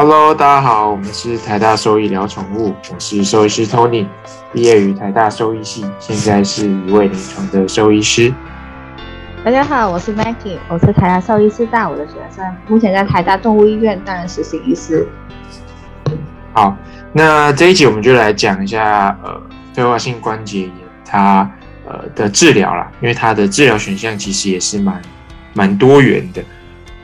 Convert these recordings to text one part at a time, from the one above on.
Hello，大家好，我们是台大兽医聊宠物，我是兽医师 Tony，毕业于台大兽医系，现在是一位临床的兽医师。大家好，我是 Maggie，我是台大兽医师大五的学生，目前在台大动物医院担任实习医师。好，那这一集我们就来讲一下呃退化性关节炎它呃的治疗啦，因为它的治疗选项其实也是蛮蛮多元的。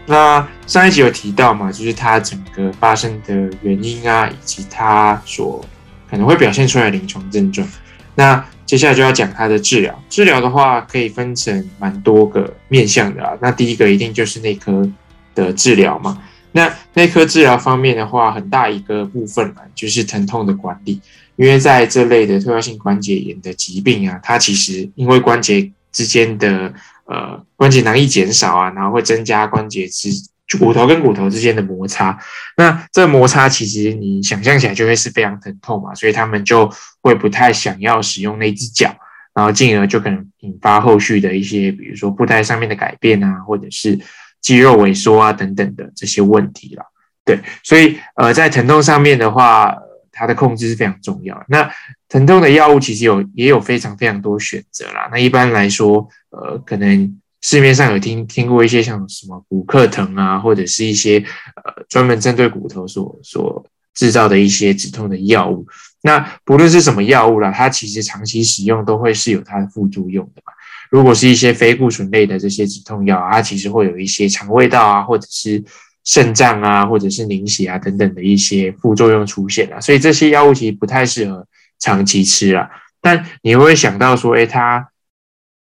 那上一集有提到嘛，就是它整个发生的原因啊，以及它所可能会表现出来的临床症状。那接下来就要讲它的治疗。治疗的话，可以分成蛮多个面向的啊。那第一个一定就是内科的治疗嘛。那内科治疗方面的话，很大一个部分啊，就是疼痛的管理。因为在这类的退化性关节炎的疾病啊，它其实因为关节之间的呃，关节囊易减少啊，然后会增加关节之骨头跟骨头之间的摩擦。那这摩擦其实你想象起来就会是非常疼痛嘛，所以他们就会不太想要使用那只脚，然后进而就可能引发后续的一些，比如说布袋上面的改变啊，或者是肌肉萎缩啊等等的这些问题了。对，所以呃，在疼痛上面的话。它的控制是非常重要。那疼痛的药物其实有也有非常非常多选择啦。那一般来说，呃，可能市面上有听听过一些像什么骨克疼啊，或者是一些呃专门针对骨头所所制造的一些止痛的药物。那不论是什么药物啦，它其实长期使用都会是有它的副作用的嘛。如果是一些非固醇类的这些止痛药，它其实会有一些肠胃道啊，或者是。肾脏啊，或者是凝血啊等等的一些副作用出现了，所以这些药物其实不太适合长期吃啊。但你会想到说，哎，它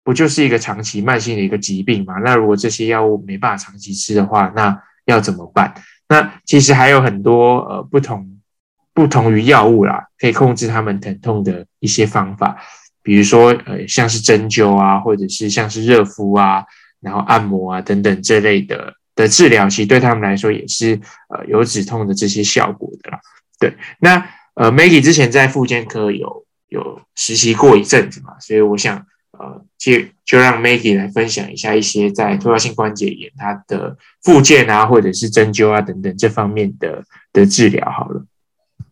不就是一个长期慢性的一个疾病嘛？那如果这些药物没办法长期吃的话，那要怎么办？那其实还有很多呃不同不同于药物啦，可以控制他们疼痛的一些方法，比如说呃像是针灸啊，或者是像是热敷啊，然后按摩啊等等这类的。的治疗其实对他们来说也是呃有止痛的这些效果的啦。对，那呃 Maggie 之前在复健科有有实习过一阵子嘛，所以我想呃就就让 Maggie 来分享一下一些在退化性关节炎它的复健啊，或者是针灸啊等等这方面的的治疗好了。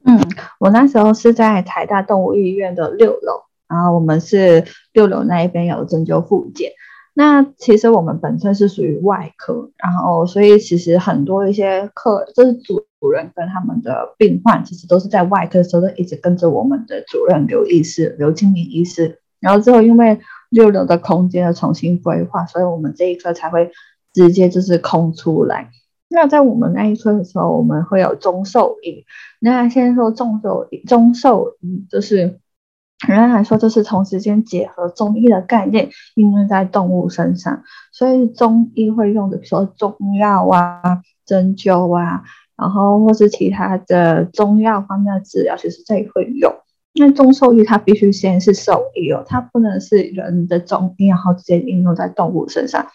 嗯，我那时候是在台大动物医院的六楼，然后我们是六楼那一边有针灸复健。那其实我们本身是属于外科，然后所以其实很多一些客，就是主主任跟他们的病患，其实都是在外科的时候都一直跟着我们的主任刘医师、刘经理医师。然后之后因为六楼的空间的重新规划，所以我们这一科才会直接就是空出来。那在我们那一科的时候，我们会有中兽医。那现在说中兽中兽医就是。简单来说，就是同时间结合中医的概念应用在动物身上，所以中医会用的，比如说中药啊、针灸啊，然后或是其他的中药方面的治疗，其实这里会用。那中兽医它必须先是兽医哦，它不能是人的中医，然后直接应用在动物身上。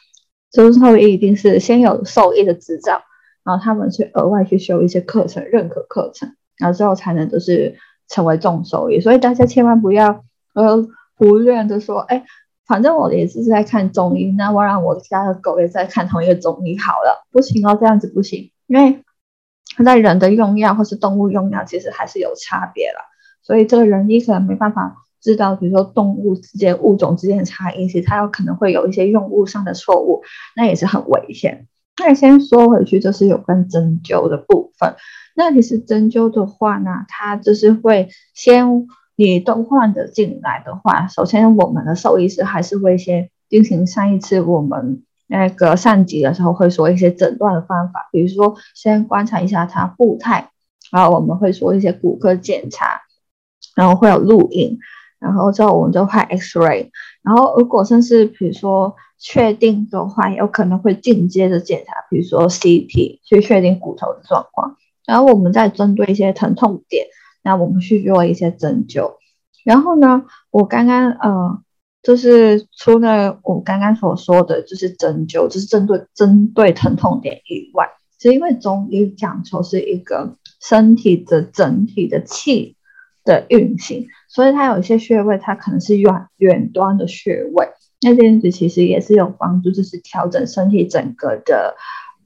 中兽医一定是先有兽医的执照，然后他们去额外去修一些课程，认可课程，然后之后才能就是。成为重手医，所以大家千万不要呃胡乱的说，哎，反正我也是在看中医，那我让我家的狗也在看同一个中医好了，不行哦，这样子不行，因为在人的用药或是动物用药其实还是有差别了，所以这个人医可能没办法知道，比如说动物之间物种之间的差异，其实它有可能会有一些用物上的错误，那也是很危险。那先说回去，就是有关针灸的部分。那其实针灸的话呢，它就是会先你都患者进来的话，首先我们的兽医师还是会先进行上一次我们那个上集的时候会说一些诊断的方法，比如说先观察一下他步态，然后我们会说一些骨科检查，然后会有录影，然后之后我们就拍 X ray，然后如果甚至比如说确定的话，有可能会进阶的检查，比如说 CT 去确定骨头的状况。然后我们再针对一些疼痛点，那我们去做一些针灸。然后呢，我刚刚呃，就是除了我刚刚所说的就是针灸，就是针对针对疼痛点以外，是因为中医讲求是一个身体的整体的气的运行，所以它有一些穴位，它可能是远远端的穴位，那这样子其实也是有帮助，就是调整身体整个的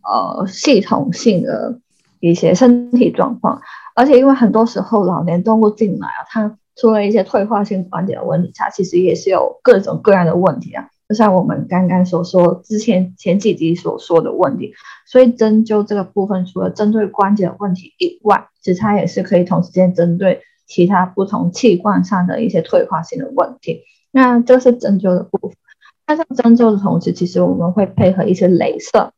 呃系统性的。一些身体状况，而且因为很多时候老年动物进来啊，它出了一些退化性关节的问题，它其实也是有各种各样的问题啊，就像我们刚刚所说之前前几集所说的问题，所以针灸这个部分除了针对关节的问题以外，其实它也是可以同时间针对其他不同器官上的一些退化性的问题。那这是针灸的部分。那在针灸的同时，其实我们会配合一些镭射。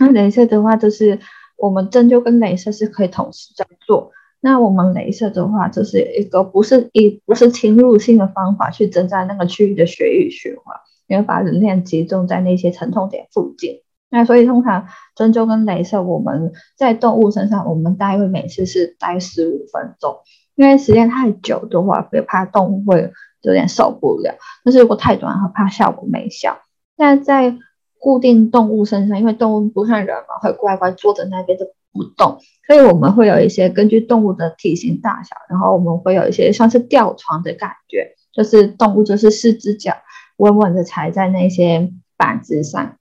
那镭射的话，就是我们针灸跟镭射是可以同时在做。那我们镭射的话，就是一个不是一不是侵入性的方法去增加那个区域的血液循环，因为把能量集中在那些疼痛点附近。那所以通常针灸跟镭射，我们在动物身上，我们大约每次是待十五分钟，因为时间太久的话，会怕动物会。有点受不了，但是如果太短，怕效果没效。那在固定动物身上，因为动物不像人嘛，会乖乖坐在那边就不动，所以我们会有一些根据动物的体型大小，然后我们会有一些像是吊床的感觉，就是动物就是四只脚稳稳的踩在那些板子上，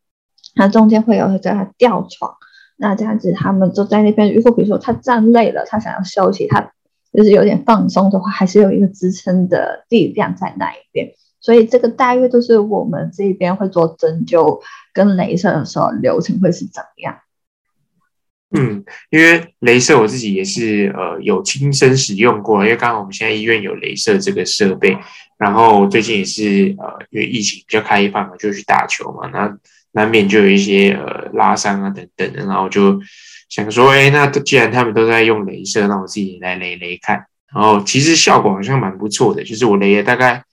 它中间会有一个吊床，那这样子他们就在那边。如果比如说它站累了，它想要休息，它。就是有点放松的话，还是有一个支撑的力量在那一边，所以这个大约都是我们这边会做针灸跟镭射的时候流程会是怎么样？嗯，因为镭射我自己也是呃有亲身使用过，因为刚刚我们现在医院有镭射这个设备，然后最近也是呃因为疫情比较开放嘛，就去打球嘛，那难免就有一些呃拉伤啊等等的，然后就。想说，哎，那既然他们都在用镭射，那我自己来镭镭看。然后其实效果好像蛮不错的，就是我镭了大概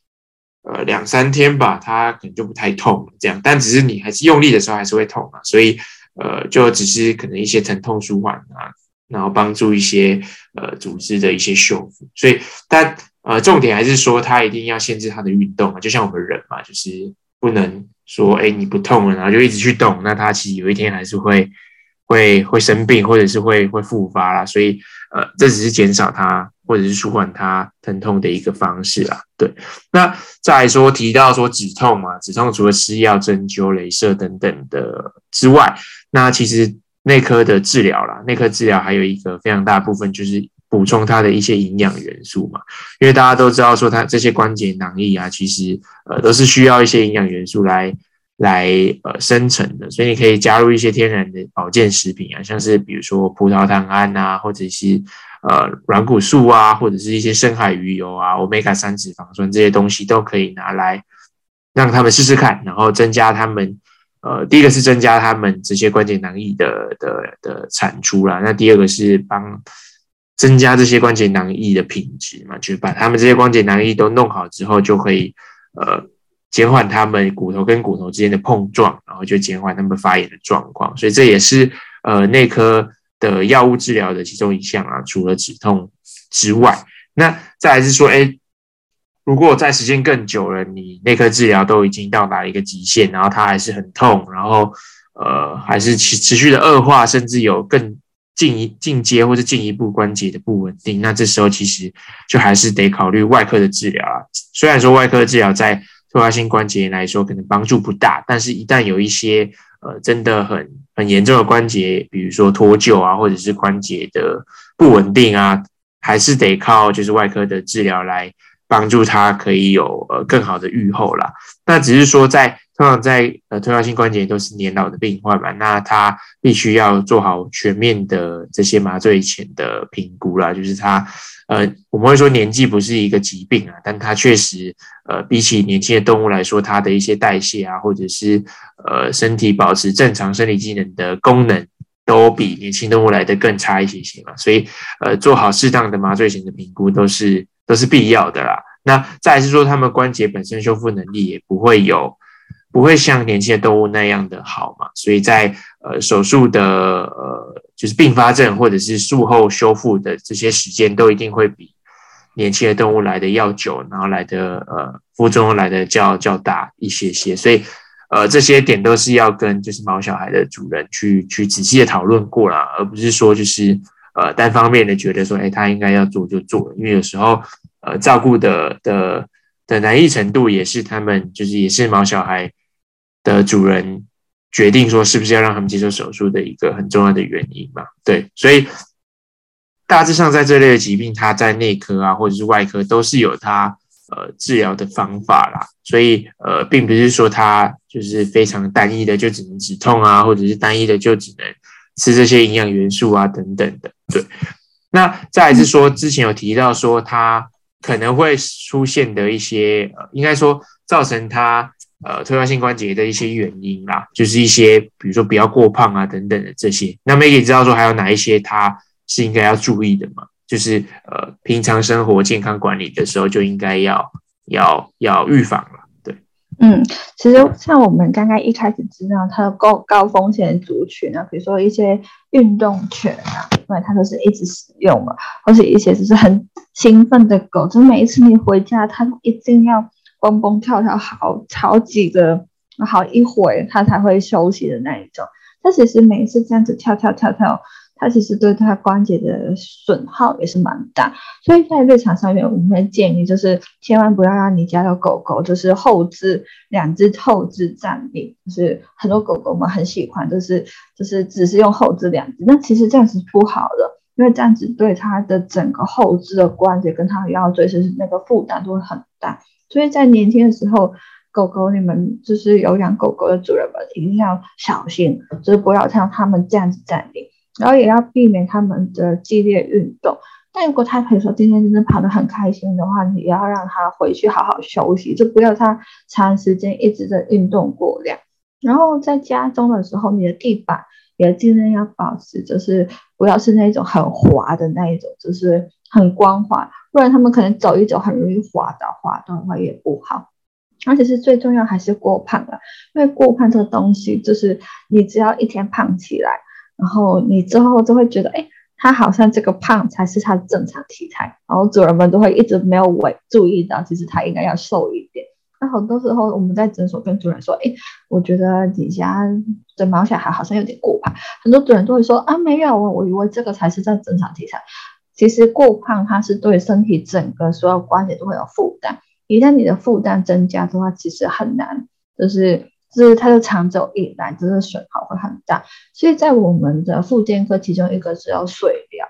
呃两三天吧，它可能就不太痛了。这样，但只是你还是用力的时候还是会痛啊，所以呃就只是可能一些疼痛舒缓啊，然后帮助一些呃组织的一些修复。所以，但呃重点还是说，它一定要限制它的运动啊，就像我们人嘛，就是不能说哎你不痛了，然后就一直去动，那它其实有一天还是会。会会生病，或者是会会复发啦，所以呃，这只是减少它或者是舒缓它疼痛的一个方式啦。对，那再说提到说止痛嘛，止痛除了吃药、针灸、镭射等等的之外，那其实内科的治疗啦，内科治疗还有一个非常大部分就是补充它的一些营养元素嘛，因为大家都知道说它这些关节囊液啊，其实呃都是需要一些营养元素来。来呃生成的，所以你可以加入一些天然的保健食品啊，像是比如说葡萄糖胺啊，或者是呃软骨素啊，或者是一些深海鱼油啊、欧米伽三脂肪酸这些东西都可以拿来让他们试试看，然后增加他们呃第一个是增加他们这些关节囊液的的的产出啦，那第二个是帮增加这些关节囊液的品质嘛，就是把他们这些关节囊液都弄好之后，就可以呃。减缓他们骨头跟骨头之间的碰撞，然后就减缓他们发炎的状况，所以这也是呃内科的药物治疗的其中一项啊。除了止痛之外，那再来是说，哎，如果在时间更久了，你内科治疗都已经到达一个极限，然后它还是很痛，然后呃还是持持续的恶化，甚至有更进一进阶或者进一步关节的不稳定，那这时候其实就还是得考虑外科的治疗啊。虽然说外科治疗在退化性关节炎来说，可能帮助不大，但是一旦有一些呃真的很很严重的关节，比如说脱臼啊，或者是关节的不稳定啊，还是得靠就是外科的治疗来帮助它可以有呃更好的愈后啦。那只是说在通常在呃退化性关节都是年老的病患嘛，那他必须要做好全面的这些麻醉前的评估啦，就是他。呃，我们会说年纪不是一个疾病啊，但它确实，呃，比起年轻的动物来说，它的一些代谢啊，或者是呃身体保持正常生理机能的功能，都比年轻动物来的更差一些些嘛。所以，呃，做好适当的麻醉型的评估都是都是必要的啦。那再是说，他们关节本身修复能力也不会有。不会像年轻的动物那样的好嘛？所以在呃手术的呃就是并发症或者是术后修复的这些时间都一定会比年轻的动物来的要久，然后来的呃副作用来的较较大一些些。所以呃这些点都是要跟就是毛小孩的主人去去仔细的讨论过了，而不是说就是呃单方面的觉得说哎他应该要做就做，因为有时候呃照顾的的的难易程度也是他们就是也是毛小孩。的主人决定说是不是要让他们接受手术的一个很重要的原因嘛。对，所以大致上在这类的疾病，它在内科啊或者是外科都是有它呃治疗的方法啦。所以呃，并不是说它就是非常单一的，就只能止痛啊，或者是单一的就只能吃这些营养元素啊等等的。对，那再是说之前有提到说它可能会出现的一些，呃，应该说造成它。呃，退化性关节的一些原因啦，就是一些比如说不要过胖啊等等的这些。那 Maggie 知道说还有哪一些它是应该要注意的吗？就是呃，平常生活健康管理的时候就应该要要要预防了。对，嗯，其实像我们刚刚一开始知道它的高高风险族群啊，比如说一些运动犬啊，因为它都是一直使用嘛，或者一些就是很兴奋的狗，就每一次你回家，它一定要。蹦蹦跳跳好好几个好一会，它才会休息的那一种。它其实每一次这样子跳跳跳跳，它其实对它关节的损耗也是蛮大。所以在日常上面，我们会建议就是千万不要让你家的狗狗就是后肢两只后肢站立，就是很多狗狗们很喜欢，就是就是只是用后肢两只，那其实这样是不好的，因为这样子对它的整个后肢的关节跟它的腰椎是那个负担都会很大。所以在年轻的时候，狗狗你们就是有养狗狗的主人们一定要小心，就是不要像他们这样子站立，然后也要避免他们的激烈运动。但如果他可以说今天真的跑得很开心的话，你要让他回去好好休息，就不要他长时间一直在运动过量。然后在家中的时候，你的地板也尽量要保持，就是不要是那种很滑的那一种，就是很光滑。不然他们可能走一走很容易滑倒，滑倒的话也不好。而且是最重要还是过胖了，因为过胖这个东西就是你只要一天胖起来，然后你之后就会觉得，哎，他好像这个胖才是他正常体态，然后主人们都会一直没有为注意到，其实他应该要瘦一点。那很多时候我们在诊所跟主人说，哎，我觉得你家的毛小孩好像有点过胖，很多主人都会说，啊，没有，我我以为这个才是在正常体态。其实过胖，它是对身体整个所有关节都会有负担。一旦你的负担增加的话，其实很难，就是就是它的长久以来，就是损耗会很大。所以在我们的附健科，其中一个是有水疗，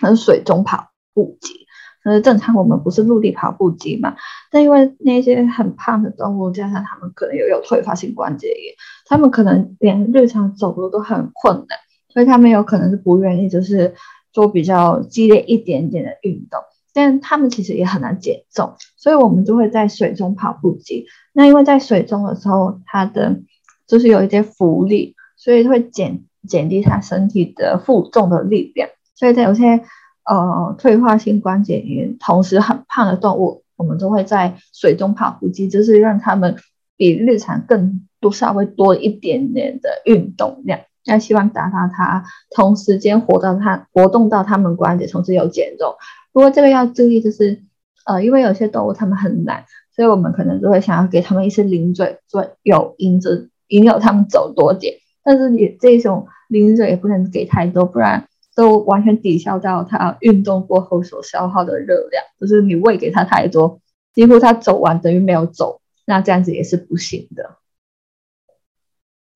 和水中跑步机。呃，正常我们不是陆地跑步机嘛？但因为那些很胖的动物，加上它们可能又有退化性关节炎，它们可能连日常走路都很困难，所以他们有可能是不愿意，就是。做比较激烈一点点的运动，但他们其实也很难减重，所以我们就会在水中跑步机。那因为在水中的时候，它的就是有一些浮力，所以会减减低它身体的负重的力量。所以在有些呃退化性关节炎，同时很胖的动物，我们都会在水中跑步机，就是让他们比日常更多稍微多一点点的运动量。要希望达到它同时间活到它活动到它们关节，同时有减重。不过这个要注意，就是呃，因为有些动物它们很懒，所以我们可能就会想要给它们一些零嘴，做有引着引诱它们走多点。但是你这种零嘴也不能给太多，不然都完全抵消掉它运动过后所消耗的热量。就是你喂给它太多，几乎它走完等于没有走，那这样子也是不行的。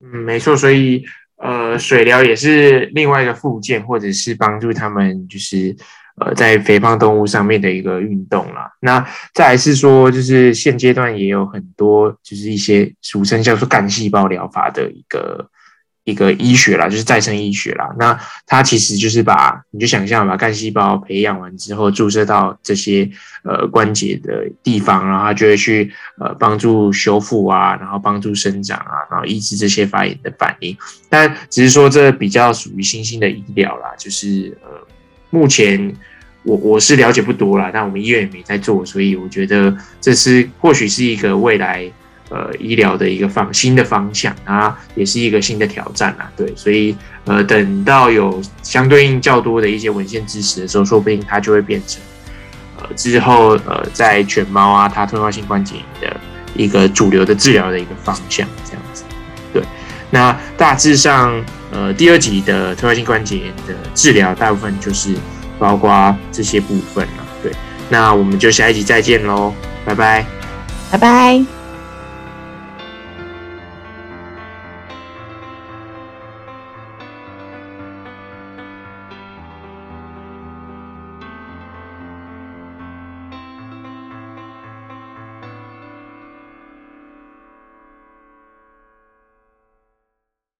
嗯，没错，所以。呃，水疗也是另外一个附件，或者是帮助他们，就是呃，在肥胖动物上面的一个运动啦。那再来是说，就是现阶段也有很多，就是一些俗称叫做干细胞疗法的一个。一个医学啦，就是再生医学啦。那它其实就是把，你就想象把干细胞培养完之后，注射到这些呃关节的地方，然后它就会去呃帮助修复啊，然后帮助生长啊，然后抑制这些发炎的反应。但只是说这比较属于新兴的医疗啦，就是呃目前我我是了解不多啦，但我们医院也没在做，所以我觉得这是或许是一个未来。呃，医疗的一个方新的方向啊，也是一个新的挑战啊。对，所以呃，等到有相对应较多的一些文献支持的时候，说不定它就会变成呃之后呃在犬猫啊，它退化性关节炎的一个主流的治疗的一个方向这样子。对，那大致上呃第二集的退化性关节炎的治疗，大部分就是包括这些部分了。对，那我们就下一集再见喽，拜拜，拜拜。